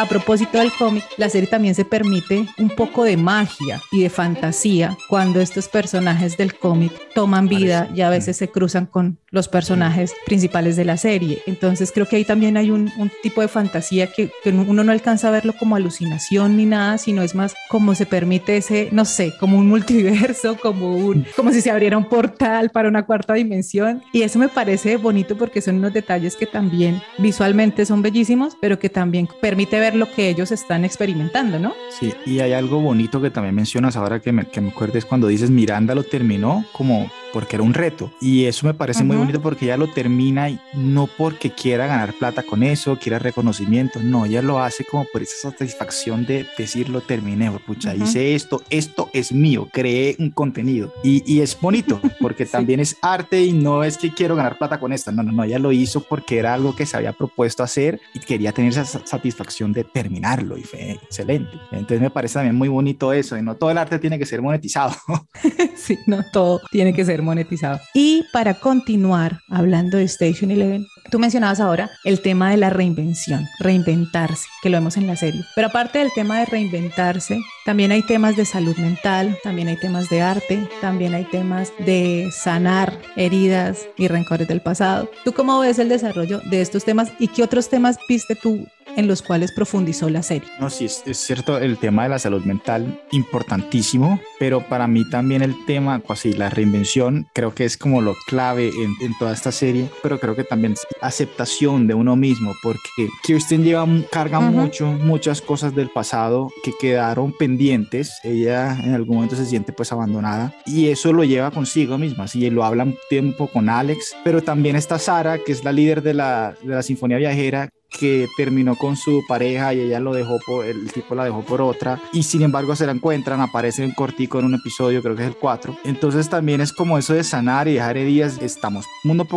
Propósito del cómic, la serie también se permite un poco de magia y de fantasía cuando estos personajes del cómic toman vida y a veces se cruzan con los personajes principales de la serie. Entonces creo que ahí también hay un, un tipo de fantasía que, que, uno no alcanza a verlo como alucinación ni nada, sino es más como se permite ese, no sé, como un multiverso, como, un, como si se abriera un portal para una cuarta dimensión. Y eso me parece bonito porque son unos detalles que también visualmente son bellísimos, pero que también permite ver lo que ellos están experimentando, ¿no? Sí, y hay algo bonito que también mencionas ahora que me, que me acuerdes cuando dices Miranda lo terminó como porque era un reto. Y eso me parece muy bonito porque ella lo termina y no porque quiera ganar plata con eso, quiera reconocimiento, no, ella lo hace como por esa satisfacción de decir lo terminé, pucha, uh -huh. hice esto, esto es mío, creé un contenido. Y, y es bonito porque sí. también es arte y no es que quiero ganar plata con esto, no, no, no, ella lo hizo porque era algo que se había propuesto hacer y quería tener esa satisfacción de terminarlo y fue excelente. Entonces me parece también muy bonito eso y no todo el arte tiene que ser monetizado. sí, no todo tiene que ser monetizado. Y para continuar hablando de Station Eleven, tú mencionabas ahora el tema de la reinvención, reinventarse, que lo vemos en la serie. Pero aparte del tema de reinventarse, también hay temas de salud mental, también hay temas de arte, también hay temas de sanar heridas y rencores del pasado. ¿Tú cómo ves el desarrollo de estos temas y qué otros temas viste tú en los cuales profundizó la serie. No, sí, es, es, cierto, el tema de la salud mental, importantísimo, pero para mí también el tema, así, la reinvención, creo que es como lo clave en, en, toda esta serie, pero creo que también aceptación de uno mismo, porque Kirsten lleva, carga uh -huh. mucho, muchas cosas del pasado que quedaron pendientes, ella en algún momento se siente pues abandonada y eso lo lleva consigo misma, así lo habla un tiempo con Alex, pero también está Sara, que es la líder de la, de la Sinfonía Viajera, que terminó con su pareja y ella lo dejó por, el tipo la dejó por otra y sin embargo se la encuentran, aparece en cortico en un episodio, creo que es el 4. Entonces también es como eso de sanar y dejar heridas, estamos mundo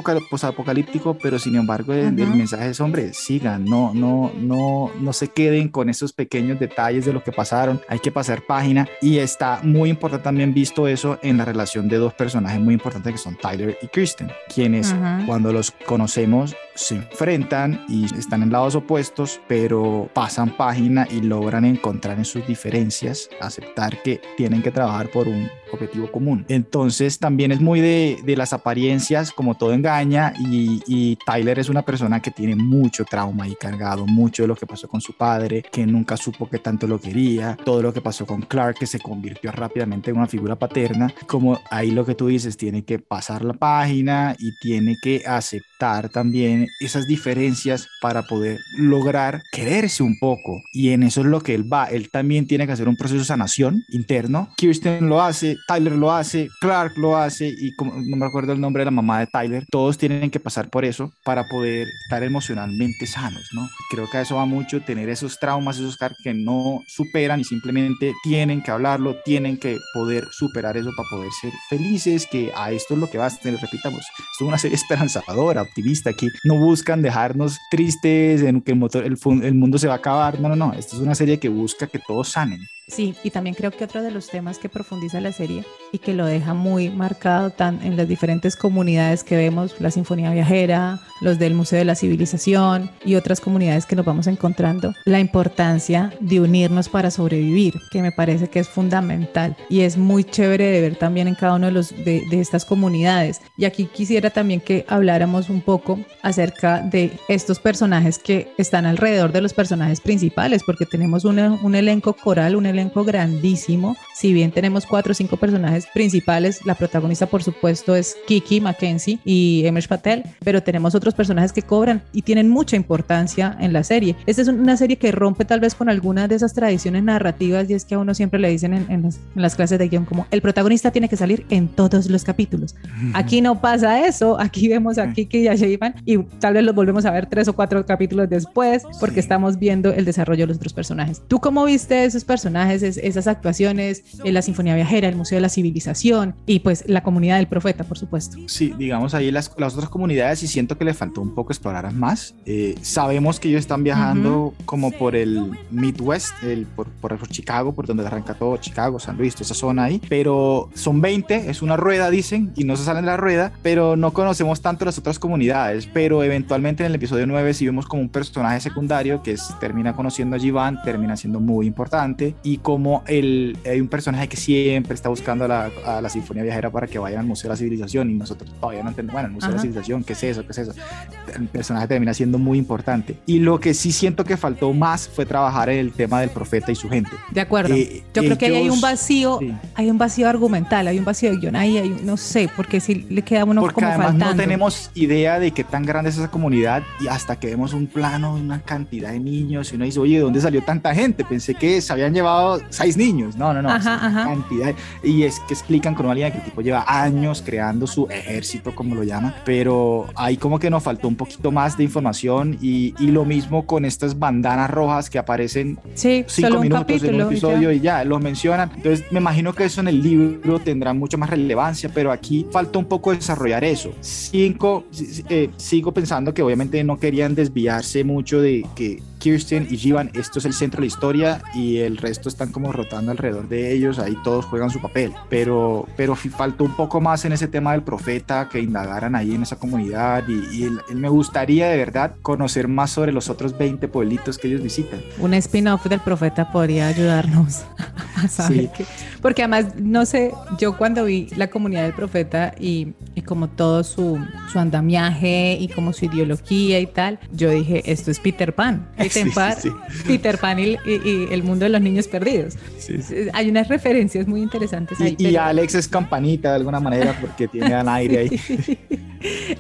apocalíptico, pero sin embargo el, el, mensaje es, hombre, sigan, no, no, no, no se queden con esos pequeños detalles de lo que pasaron, hay que pasar página y está muy importante también visto eso en la relación de dos personajes muy importantes que son Tyler y Kristen, quienes -huh. cuando los conocemos se enfrentan y están en lados opuestos, pero pasan página y logran encontrar en sus diferencias, aceptar que tienen que trabajar por un objetivo común. Entonces también es muy de, de las apariencias, como todo engaña, y, y, Tyler es una persona que tiene mucho trauma y cargado, mucho de lo que pasó con su padre, que nunca supo que tanto lo quería, todo lo que pasó con Clark, que se convirtió rápidamente en una figura paterna, como ahí lo que tú dices, tiene que pasar la página y tiene que aceptar también esas diferencias para poder lograr quererse un poco. Y en eso es lo que él va. Él también tiene que hacer un proceso de sanación interno. Kirsten lo hace, Tyler lo hace, Clark lo hace y como, no me acuerdo el nombre de la mamá de Tyler. Todos tienen que pasar por eso para poder estar emocionalmente sanos, ¿no? Creo que a eso va mucho tener esos traumas, esos que no superan y simplemente tienen que hablarlo, tienen que poder superar eso para poder ser felices, que a esto es lo que va a tener, repitamos, esto es una serie esperanzadora, optimista, aquí no buscan dejarnos tristes, en que el, motor, el, el mundo se va a acabar, no, no, no, esta es una serie que busca que todos sanen. Sí, y también creo que otro de los temas que profundiza la serie y que lo deja muy marcado tan en las diferentes comunidades que vemos, la Sinfonía Viajera, los del Museo de la Civilización y otras comunidades que nos vamos encontrando, la importancia de unirnos para sobrevivir, que me parece que es fundamental y es muy chévere de ver también en cada uno de, los, de, de estas comunidades. Y aquí quisiera también que habláramos un poco acerca de estos personajes que están alrededor de los personajes principales, porque tenemos una, un elenco coral, un elenco grandísimo. Si bien tenemos cuatro o cinco personajes principales, la protagonista, por supuesto, es Kiki Mackenzie y Emesh Patel, pero tenemos otros personajes que cobran y tienen mucha importancia en la serie. Esta es una serie que rompe tal vez con algunas de esas tradiciones narrativas y es que a uno siempre le dicen en, en las, en las clases de guion como el protagonista tiene que salir en todos los capítulos. Aquí no pasa eso, aquí vemos a Kiki y a Sheivan y tal vez los volvemos a ver tres o cuatro capítulos después porque estamos viendo el desarrollo de los otros personajes. ¿Tú cómo viste esos personajes, es- esas actuaciones, en la Sinfonía Viajera, el Museo de la Civilización y pues la comunidad del profeta, por supuesto? Sí, digamos ahí las, las otras comunidades y siento que le faltó un poco explorar más. Eh, sabemos que ellos están viajando como por el Midwest, el, por, por, por Chicago, por donde arranca todo, Chicago, San Luis, toda esa zona ahí, pero son 20, es una rueda, dicen, y no se salen de la rueda, pero no conocemos tanto las otras comunidades, pero eventualmente en el episodio 9 sí vemos como un personaje secundario que es, termina conociendo a Jivan, termina siendo muy importante, y como el, hay un personaje que siempre está buscando a la, a la Sinfonía Viajera para que vayan al Museo de la Civilización, y nosotros todavía no entendemos, bueno, el Museo de la Ajá. Civilización, ¿qué es eso? ¿Qué es eso? El personaje termina siendo muy importante. Y lo que sí siento que faltó más fue trabajar en el tema del profeta y su gente. De acuerdo. Eh, Yo creo que ahí hay un vacío, sí. hay un vacío argumental, hay un vacío de guion, ahí hay, no sé, porque si le queda uno Porque como además faltando. no tenemos idea de qué tan grande es esa comunidad y hasta que vemos un plano de una cantidad de niños y uno dice, oye, ¿de dónde salió tanta gente? Pensé que se habían llevado seis niños. No, no, no. Ajá, ajá. cantidad. Y es que explican con una línea que el tipo lleva años creando su ejército, como lo llama, pero ahí como que nos faltó un poquito más de información y, y lo mismo con estas bandanas rojas que aparecen Sí, cinco solo un minutos en capítulo. un y ya. episodio y ya. lo mencionan. Entonces me imagino que eso en el libro tendrá mucha más relevancia, pero aquí falta un poco desarrollar eso. Cinco, eh, sigo pensando que obviamente no querían desviarse mucho de que Kirsten y Jivan, esto es el centro de la historia y el resto están como rotando alrededor de ellos, ahí todos juegan su papel, pero, pero faltó un poco más en ese tema del profeta, que indagaran ahí en esa comunidad y, y el- el- me gustaría de verdad conocer más sobre los otros 20 pueblitos que ellos visitan. Un spin-off del profeta podría ayudarnos a saber Sí. qué- Porque además, no sé, yo cuando vi la comunidad del profeta y, y como todo su, su andamiaje y como su ideología y tal, yo dije, esto es Peter Pan. Peter Sí, sí, Pan, sí. Peter Pan y, y- y el mundo de los niños perdidos. Hay unas referencias muy interesantes ahí. Y, y pero- Alex es campanita de alguna manera porque tiene al aire ahí.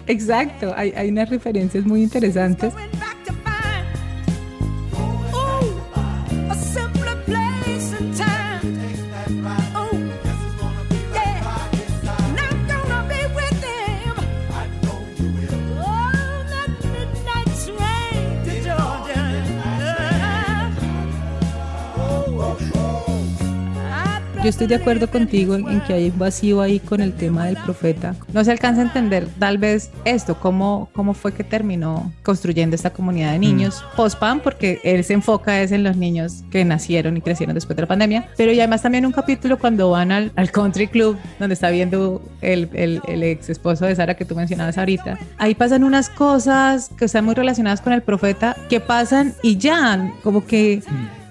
Exacto, hay, hay unas referencias muy interesantes. Yo estoy de acuerdo contigo en, en que hay un vacío ahí con el tema del profeta. No se alcanza a entender tal vez esto, cómo, cómo fue que terminó construyendo esta comunidad de niños post-PAN, porque él se enfoca es en los niños que nacieron y crecieron después de la pandemia. Pero y además también un capítulo cuando van al, al country club, donde está viendo el, el, el ex esposo de Sara que tú mencionabas ahorita. Ahí pasan unas cosas que están muy relacionadas con el profeta, que pasan y ya, como que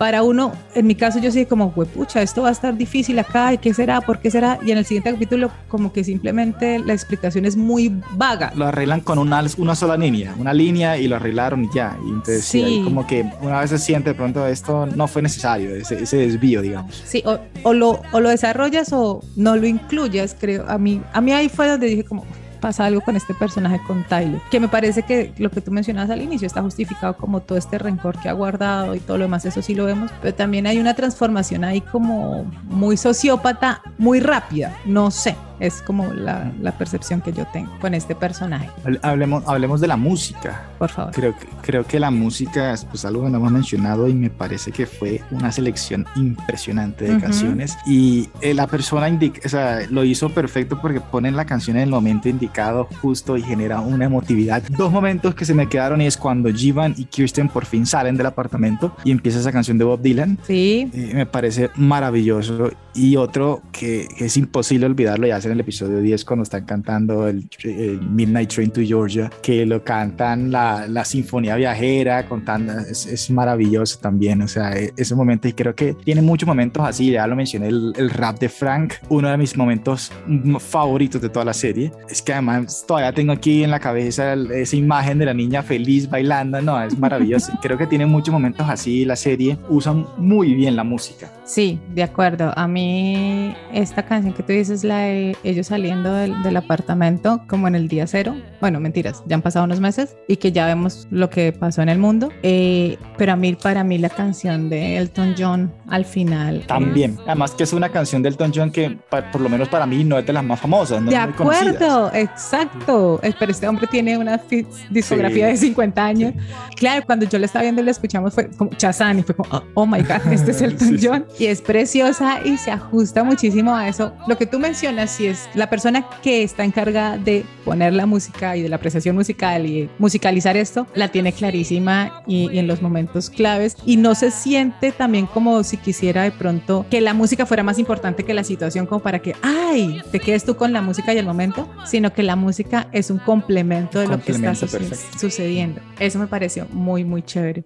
para uno, en mi caso yo sí como, pucha, esto va a estar difícil acá, ¿y qué será? ¿Por qué será? Y en el siguiente capítulo como que simplemente la explicación es muy vaga. Lo arreglan con una, una sola línea, una línea y lo arreglaron y ya. Y entonces sí. Como que una vez se siente de pronto esto no fue necesario, ese, ese desvío, digamos. Sí, o, o lo, o lo desarrollas o no lo incluyas, creo. A mí, a mí ahí fue donde dije como pasa algo con este personaje, con Tyler, que me parece que lo que tú mencionabas al inicio está justificado como todo este rencor que ha guardado y todo lo demás, eso sí lo vemos, pero también hay una transformación ahí como muy sociópata, muy rápida, no sé, es como la, la percepción que yo tengo con este personaje. Hable- Hablemos, hablemos de la música. Por favor. Creo creo que la música es pues, algo que no hemos mencionado y me parece que fue una selección impresionante de Ujú. canciones. Y eh, la persona indica, o sea, lo hizo perfecto porque ponen la canción en el momento indicado justo y genera una emotividad. Dos momentos que se me quedaron y es cuando Jivan y Kirsten por fin salen del apartamento y empieza esa canción de Bob Dylan. Sí, Eh, me parece maravilloso Y otro que, que es imposible olvidarlo, ya es en el episodio 10 cuando están cantando el, el Midnight Train to Georgia, que lo cantan la, la Sinfonía Viajera, contando, es, es, maravilloso también, o sea, e, ese momento y creo que tiene muchos momentos así, ya lo mencioné, el, el rap de Frank, uno de mis momentos favoritos de toda la serie, es que además todavía tengo aquí en la cabeza esa imagen de la niña feliz bailando, no, es maravilloso, creo que tiene muchos momentos así, la serie usa muy bien la música. Sí, de acuerdo, a mí esta canción que tú dices, la de ellos saliendo del, del apartamento como en el día cero, bueno, mentiras, ya han pasado unos meses y que ya vemos lo que pasó en el mundo, eh, pero a mí, para mí la canción de Elton John al final. También, es... además que es una canción de Elton John que por lo menos para mí no es de las más famosas. No de acuerdo, exacto, pero este hombre tiene una discografía sí. de 50 años. Claro, cuando yo lo estaba viendo y lo escuchamos fue como Chazán y fue como, oh my God, este es Elton sí, John. Y es preciosa y se ajusta muchísimo a eso. Lo que tú mencionas, si es la persona que está encargada de poner la música y de la apreciación musical y musicalizar esto, la tiene clarísima y, y, en los momentos claves y no se siente también como si quisiera de pronto que la música fuera más importante que la situación como para que, ay, te quedes tú con la música y el momento, sino que la música es un complemento de complemento lo que está perfecto. sucediendo. Eso me pareció muy, muy chévere.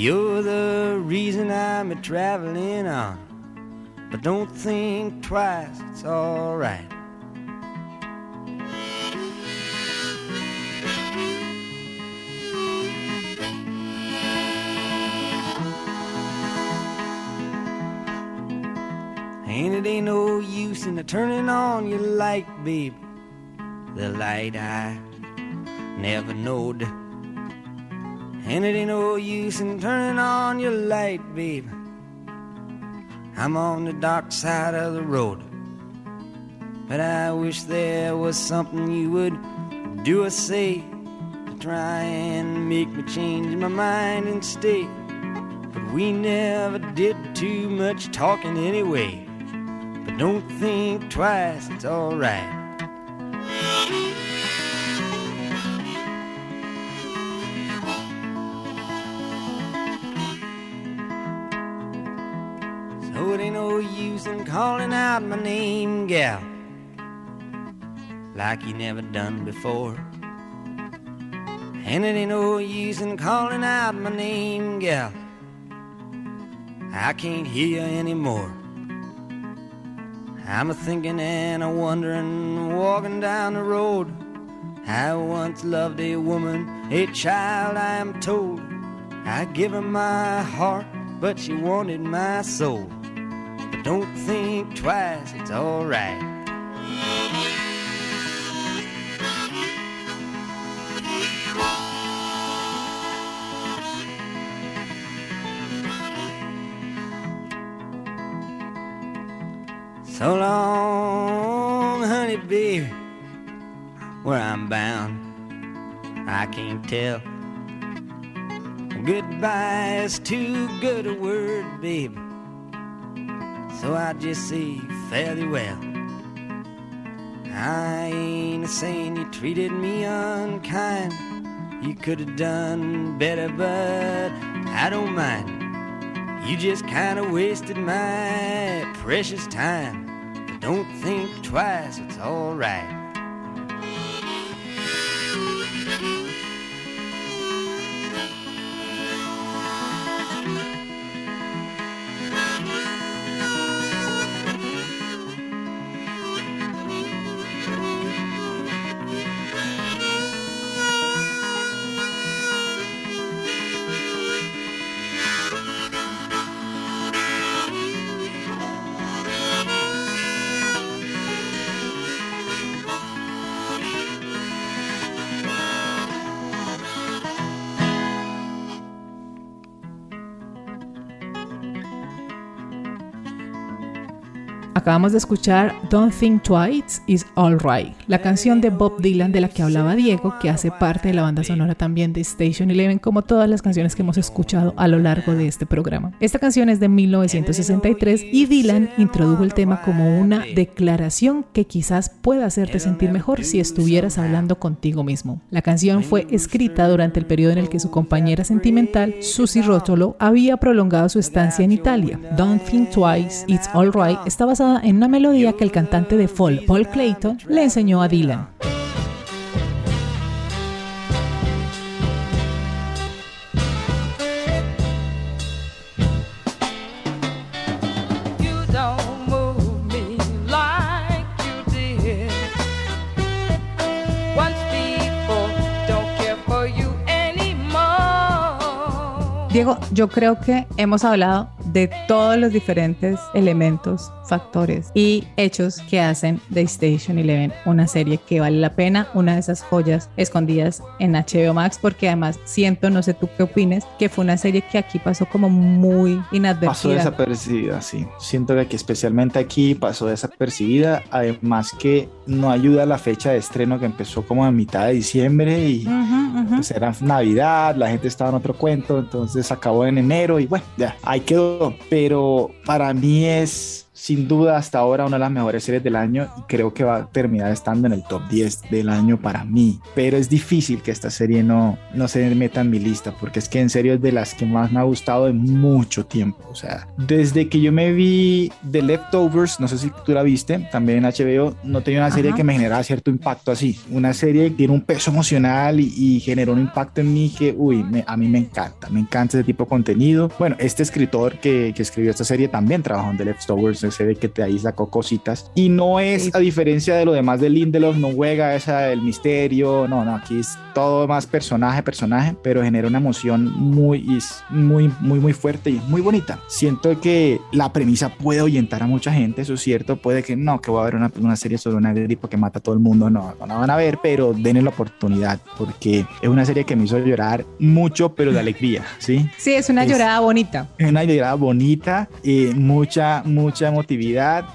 You're the reason I'm a traveling on. But don't think twice, it's alright. And it ain't no use in turning on your light, babe. The light I never knowed. And it ain't no use in turning on your light, babe. I'm on the dark side of the road. But I wish there was something you would do or say to try and make me change my mind and stay. But we never did too much talking anyway. But don't think twice, it's alright. Out my name, gal, like you never done before. And it ain't no use in calling out my name, gal. I can't hear you anymore. I'm a thinking and a wondering, walking down the road. I once loved a woman, a child, I am told. I give her my heart, but she wanted my soul. Don't think twice, it's alright. So long, honey, baby, where I'm bound, I can't tell. Goodbye is too good a word, baby. So I just say fairly well. I ain't saying you treated me unkind. You could have done better, but I don't mind. You just kind of wasted my precious time. But don't think twice, it's alright. Acabamos de escuchar Don't Think Twice is Alright, la canción de Bob Dylan de la que hablaba Diego, que hace parte de la banda sonora también de Station Eleven, como todas las canciones que hemos escuchado a lo largo de este programa. Esta canción es de 1963 y Dylan introdujo el tema como una declaración que quizás pueda hacerte sentir mejor si estuvieras hablando contigo mismo. La canción fue escrita durante el periodo en el que su compañera sentimental, Susie Rotolo, había prolongado su estancia en Italia. Don't Think Twice, It's Alright está basada en una melodía que el cantante de folk Paul Clayton le enseñó a Dylan. Diego, yo creo que hemos hablado de todos los diferentes elementos, factores y hechos que hacen de Station Eleven una serie que vale la pena, una de esas joyas escondidas en HBO Max, porque además siento, no sé tú qué opines, que fue una serie que aquí pasó como muy inadvertida. Pasó desapercibida, sí. Siento que aquí, especialmente aquí, pasó desapercibida. Además que no ayuda la fecha de estreno que empezó como a mitad de diciembre y pues era Navidad, la gente estaba en otro cuento, entonces acabó en enero y bueno, ya, ahí quedó. Pero para mí es sin duda hasta ahora una de las mejores series del año y creo que va a terminar estando en el top 10 del año para mí. Pero es difícil que esta serie no, no se meta en mi lista porque es que en serio es de las que más me ha gustado en mucho tiempo. O sea, desde que yo me vi The Leftovers, no sé si tú la viste, también en HBO, no tenía una serie que me generaba cierto impacto así. Una serie que tiene un peso emocional y, generó un impacto en mí que, uy, a mí me encanta. Me encanta ese tipo de contenido. Bueno, este escritor que, que escribió esta serie también trabajó en The Leftovers se ve que te ahí sacó cositas. Y no es, a diferencia de lo demás de Lindelof, no juega esa el misterio, no, no, aquí es todo más personaje, personaje, pero genera una emoción muy, muy, muy, muy fuerte y muy bonita. Siento que la premisa puede ahuyentar a mucha gente, eso es cierto, puede que no, que va a haber una, una serie sobre una gripe que mata a todo el mundo, no, no la van a ver, pero denle la oportunidad, porque es una serie que me hizo llorar mucho, pero de alegría, ¿sí? Sí, es una llorada bonita. Es una llorada bonita, y mucha, mucha emoción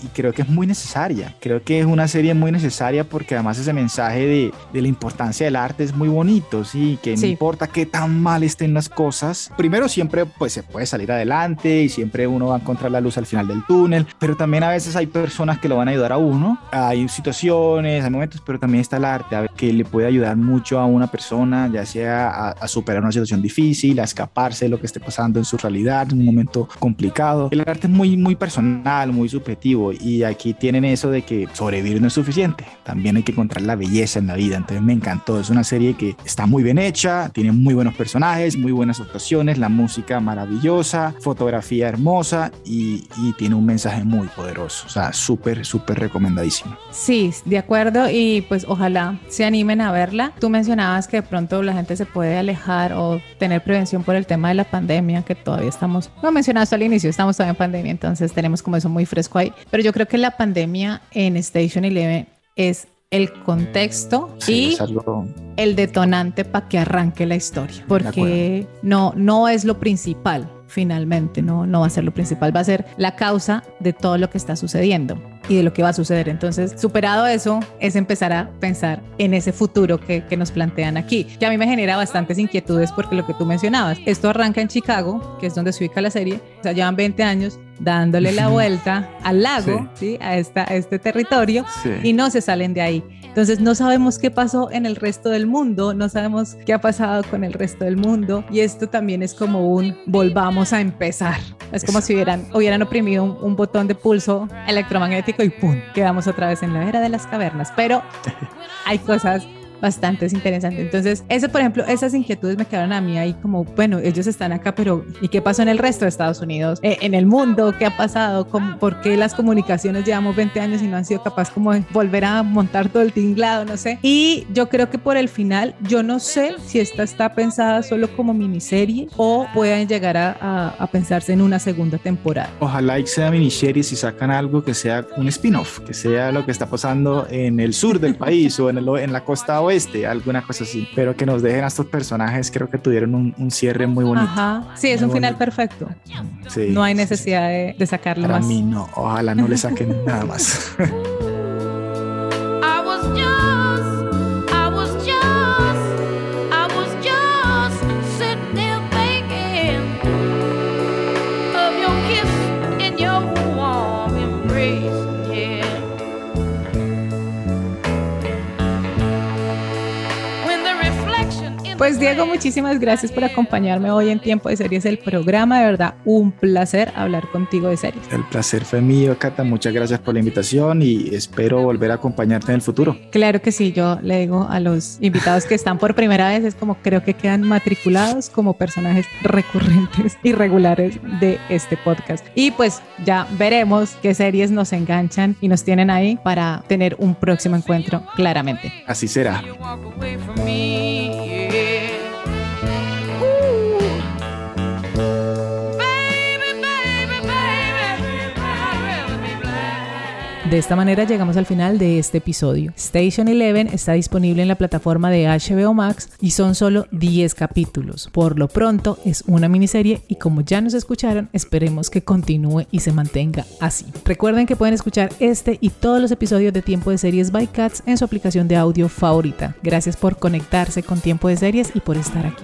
y creo que es muy necesaria. Creo que es una serie muy necesaria porque además ese mensaje de, de la importancia del arte es muy bonito, sí, que no importa qué tan mal estén las cosas. Primero siempre pues se puede salir adelante y siempre uno va a encontrar la luz al final del túnel, pero también a veces hay personas que lo van a ayudar a uno. Hay situaciones, hay momentos, pero también está el arte que le puede ayudar mucho a una persona, ya sea a, a superar una situación difícil, a escaparse de lo que esté pasando en su realidad, en un momento complicado. El arte es muy, muy personal, muy subjetivo y aquí tienen eso de que sobrevivir no es suficiente, también hay que encontrar la belleza en la vida, entonces me encantó, es una serie que está muy bien hecha, tiene muy buenos personajes, muy buenas actuaciones, la música maravillosa, fotografía hermosa y, y tiene un mensaje muy poderoso, o sea, súper, súper recomendadísimo. Sí, de acuerdo. Y pues ojalá se animen a verla. Tú mencionabas que de pronto la gente se puede alejar o tener prevención por el tema de la pandemia, que todavía estamos, no mencionaste al inicio, estamos todavía en pandemia, entonces tenemos como eso muy fresco ahí. Pero yo creo que la pandemia en Station Eleven es el contexto y el detonante para que arranque la historia, porque no, no es lo principal finalmente, no, no va a ser lo principal, va a ser la causa de todo lo que está sucediendo y de lo que va a suceder. Entonces, superado eso, es empezar a pensar en ese futuro que, que, nos plantean aquí, que a mí me genera bastantes inquietudes porque lo que tú mencionabas, esto arranca en Chicago, que es donde se ubica la serie, o sea, llevan 20 años dándole la vuelta al lago, sí. A, esta, a este territorio, sí. y no se salen de ahí. Entonces, no sabemos qué pasó en el resto del mundo, no sabemos qué ha pasado con el resto del mundo, y esto también es como un volvamos a empezar. Es como si hubieran, hubieran oprimido un, un botón de pulso electromagnético y ¡pum! Quedamos otra vez en la era de las cavernas. Pero hay cosas bastante interesantes. Entonces, eso, por ejemplo, esas inquietudes me quedaron a mí ahí como, bueno, ellos están acá, pero ¿y qué pasó en el resto de Estados Unidos? Eh, en el mundo, ¿qué ha pasado? ¿Cómo, ¿Por qué las comunicaciones llevamos 20 años y no han sido capaces como de volver a montar todo el tinglado? No sé. Y yo creo que por el final, yo no sé si esta está pensada solo como miniserie o puedan llegar a, a, a pensarse en una segunda temporada. Ojalá y sea miniserie si sacan algo que sea un spin-off, que sea lo que está pasando en el sur del país o en, el, en la costa oeste, alguna cosa así. Pero que nos dejen a estos personajes, creo que tuvieron un, un cierre muy bonito. Ajá. Sí, es un final perfecto. Sí, no hay necesidad de, de sacarle Para más. mí no, ojalá no le saquen nada más. Pues Diego, muchísimas gracias por acompañarme hoy en Tiempo de Series, el programa. De verdad, un placer hablar contigo de series. El placer fue mío, Cata. Muchas gracias por la invitación y espero volver a acompañarte en el futuro. Claro que sí, yo le digo a los invitados que están por primera vez, es como creo que quedan matriculados como personajes recurrentes y regulares de este podcast. Y pues ya veremos qué series nos enganchan y nos tienen ahí para tener un próximo encuentro claramente. Así será. De esta manera llegamos al final de este episodio. Station Eleven está disponible en la plataforma de HBO Max y son solo 10 capítulos. Por lo pronto es una miniserie y como ya nos escucharon, esperemos que continúe y se mantenga así. Recuerden que pueden escuchar este y todos los episodios de Tiempo de Series by Cats en su aplicación de audio favorita. Gracias por conectarse con Tiempo de Series y por estar aquí.